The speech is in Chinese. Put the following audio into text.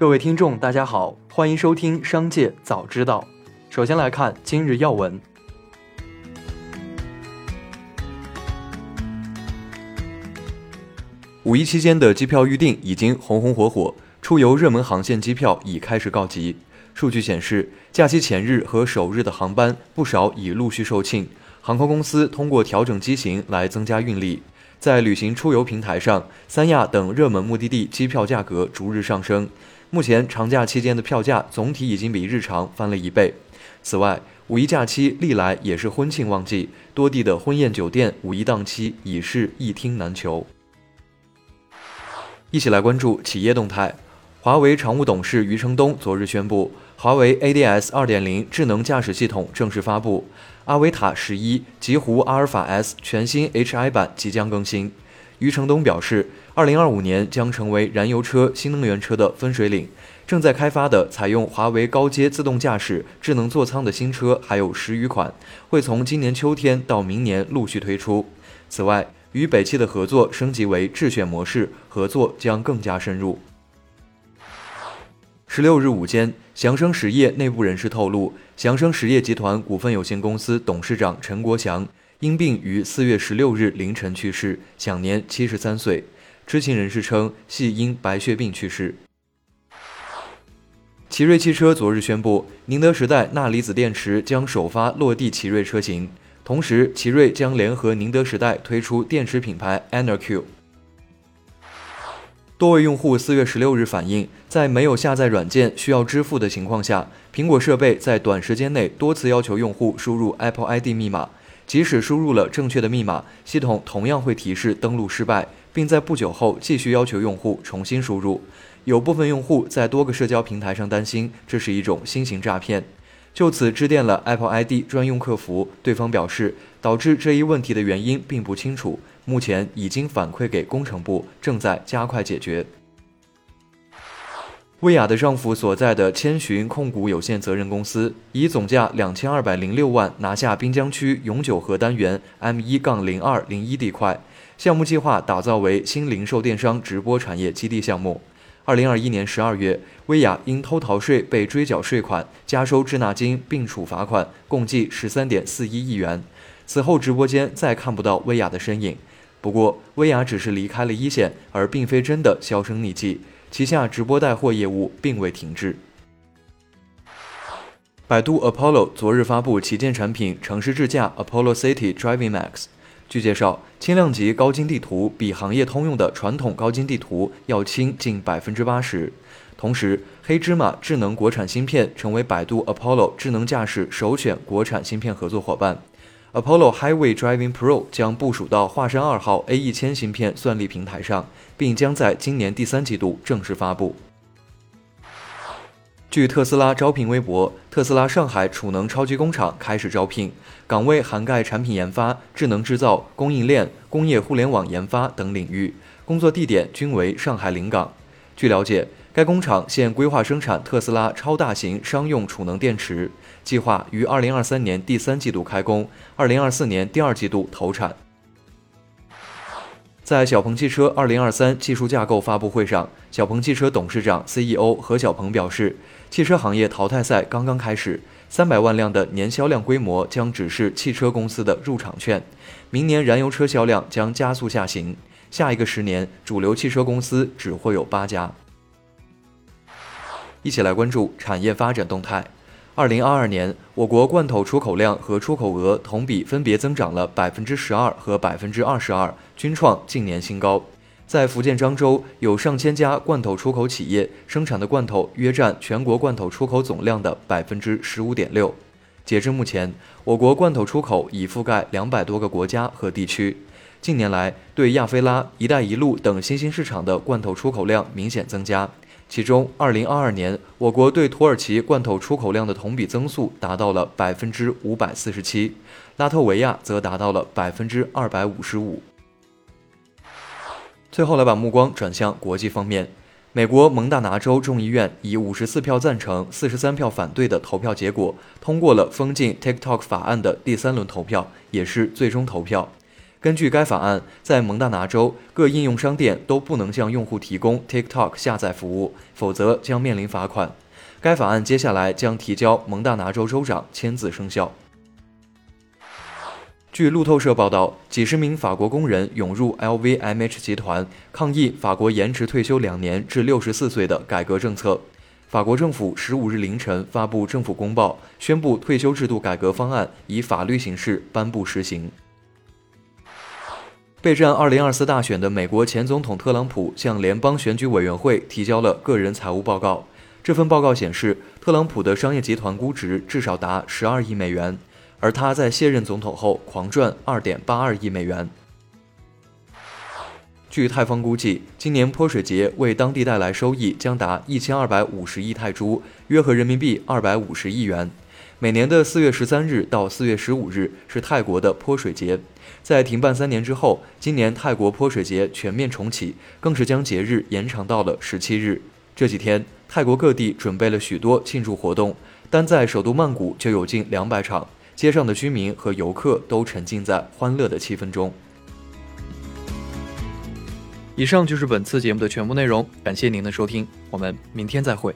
各位听众，大家好，欢迎收听《商界早知道》。首先来看今日要闻。五一期间的机票预订已经红红火火，出游热门航线机票已开始告急。数据显示，假期前日和首日的航班不少已陆续售罄，航空公司通过调整机型来增加运力。在旅行出游平台上，三亚等热门目的地机票价格逐日上升。目前长假期间的票价总体已经比日常翻了一倍。此外，五一假期历来也是婚庆旺季，多地的婚宴酒店五一档期已是一厅难求。一起来关注企业动态。华为常务董事余承东昨日宣布，华为 ADS 2.0智能驾驶系统正式发布，阿维塔十一、极狐阿尔法 S 全新 HI 版即将更新。余承东表示，2025年将成为燃油车、新能源车的分水岭。正在开发的采用华为高阶自动驾驶智能座舱的新车还有十余款，会从今年秋天到明年陆续推出。此外，与北汽的合作升级为智选模式，合作将更加深入。十六日午间，祥生实业内部人士透露，祥生实业集团股份有限公司董事长陈国祥因病于四月十六日凌晨去世，享年七十三岁。知情人士称，系因白血病去世。奇瑞汽车昨日宣布，宁德时代钠离子电池将首发落地奇瑞车型。同时，奇瑞将联合宁德时代推出电池品牌 EnerQ。多位用户四月十六日反映，在没有下载软件需要支付的情况下，苹果设备在短时间内多次要求用户输入 Apple ID 密码。即使输入了正确的密码，系统同样会提示登录失败，并在不久后继续要求用户重新输入。有部分用户在多个社交平台上担心这是一种新型诈骗。就此致电了 Apple ID 专用客服，对方表示导致这一问题的原因并不清楚，目前已经反馈给工程部，正在加快解决。薇娅的丈夫所在的千寻控股有限责任公司以总价两千二百零六万拿下滨江区永久河单元 M 一杠零二零一地块，项目计划打造为新零售电商直播产业基地项目。二零二一年十二月，薇娅因偷逃税被追缴税款、加收滞纳金并处罚款，共计十三点四一亿元。此后，直播间再看不到薇娅的身影。不过，薇娅只是离开了一线，而并非真的销声匿迹。旗下直播带货业务并未停滞。百度 Apollo 昨日发布旗舰产品城市智驾 Apollo City Driving Max。据介绍，轻量级高精地图比行业通用的传统高精地图要轻近百分之八十。同时，黑芝麻智能国产芯片成为百度 Apollo 智能驾驶首选国产芯片合作伙伴。Apollo Highway Driving Pro 将部署到华山二号 A 一千芯片算力平台上，并将在今年第三季度正式发布。据特斯拉招聘微博，特斯拉上海储能超级工厂开始招聘，岗位涵盖产品研发、智能制造、供应链、工业互联网研发等领域，工作地点均为上海临港。据了解，该工厂现规划生产特斯拉超大型商用储能电池，计划于二零二三年第三季度开工，二零二四年第二季度投产。在小鹏汽车二零二三技术架构发布会上，小鹏汽车董事长 CEO 何小鹏表示，汽车行业淘汰赛刚刚开始，三百万辆的年销量规模将只是汽车公司的入场券，明年燃油车销量将加速下行，下一个十年主流汽车公司只会有八家。一起来关注产业发展动态。二零二二年，我国罐头出口量和出口额同比分别增长了百分之十二和百分之二十二，均创近年新高。在福建漳州，有上千家罐头出口企业生产的罐头约占全国罐头出口总量的百分之十五点六。截至目前，我国罐头出口已覆盖两百多个国家和地区。近年来，对亚非拉、一带一路等新兴市场的罐头出口量明显增加。其中，2022年我国对土耳其罐头出口量的同比增速达到了百分之五百四十七，拉脱维亚则达到了百分之二百五十五。最后来把目光转向国际方面，美国蒙大拿州众议院以五十四票赞成、四十三票反对的投票结果，通过了封禁 TikTok 法案的第三轮投票，也是最终投票。根据该法案，在蒙大拿州各应用商店都不能向用户提供 TikTok 下载服务，否则将面临罚款。该法案接下来将提交蒙大拿州州长签字生效。据路透社报道，几十名法国工人涌入 LVMH 集团抗议法国延迟退休两年至六十四岁的改革政策。法国政府十五日凌晨发布政府公报，宣布退休制度改革方案以法律形式颁布实行。备战二零二四大选的美国前总统特朗普向联邦选举委员会提交了个人财务报告。这份报告显示，特朗普的商业集团估值至少达十二亿美元，而他在卸任总统后狂赚二点八二亿美元。据泰方估计，今年泼水节为当地带来收益将达一千二百五十亿泰铢，约合人民币二百五十亿元。每年的四月十三日到四月十五日是泰国的泼水节。在停办三年之后，今年泰国泼水节全面重启，更是将节日延长到了十七日。这几天，泰国各地准备了许多庆祝活动，单在首都曼谷就有近两百场，街上的居民和游客都沉浸在欢乐的气氛中。以上就是本次节目的全部内容，感谢您的收听，我们明天再会。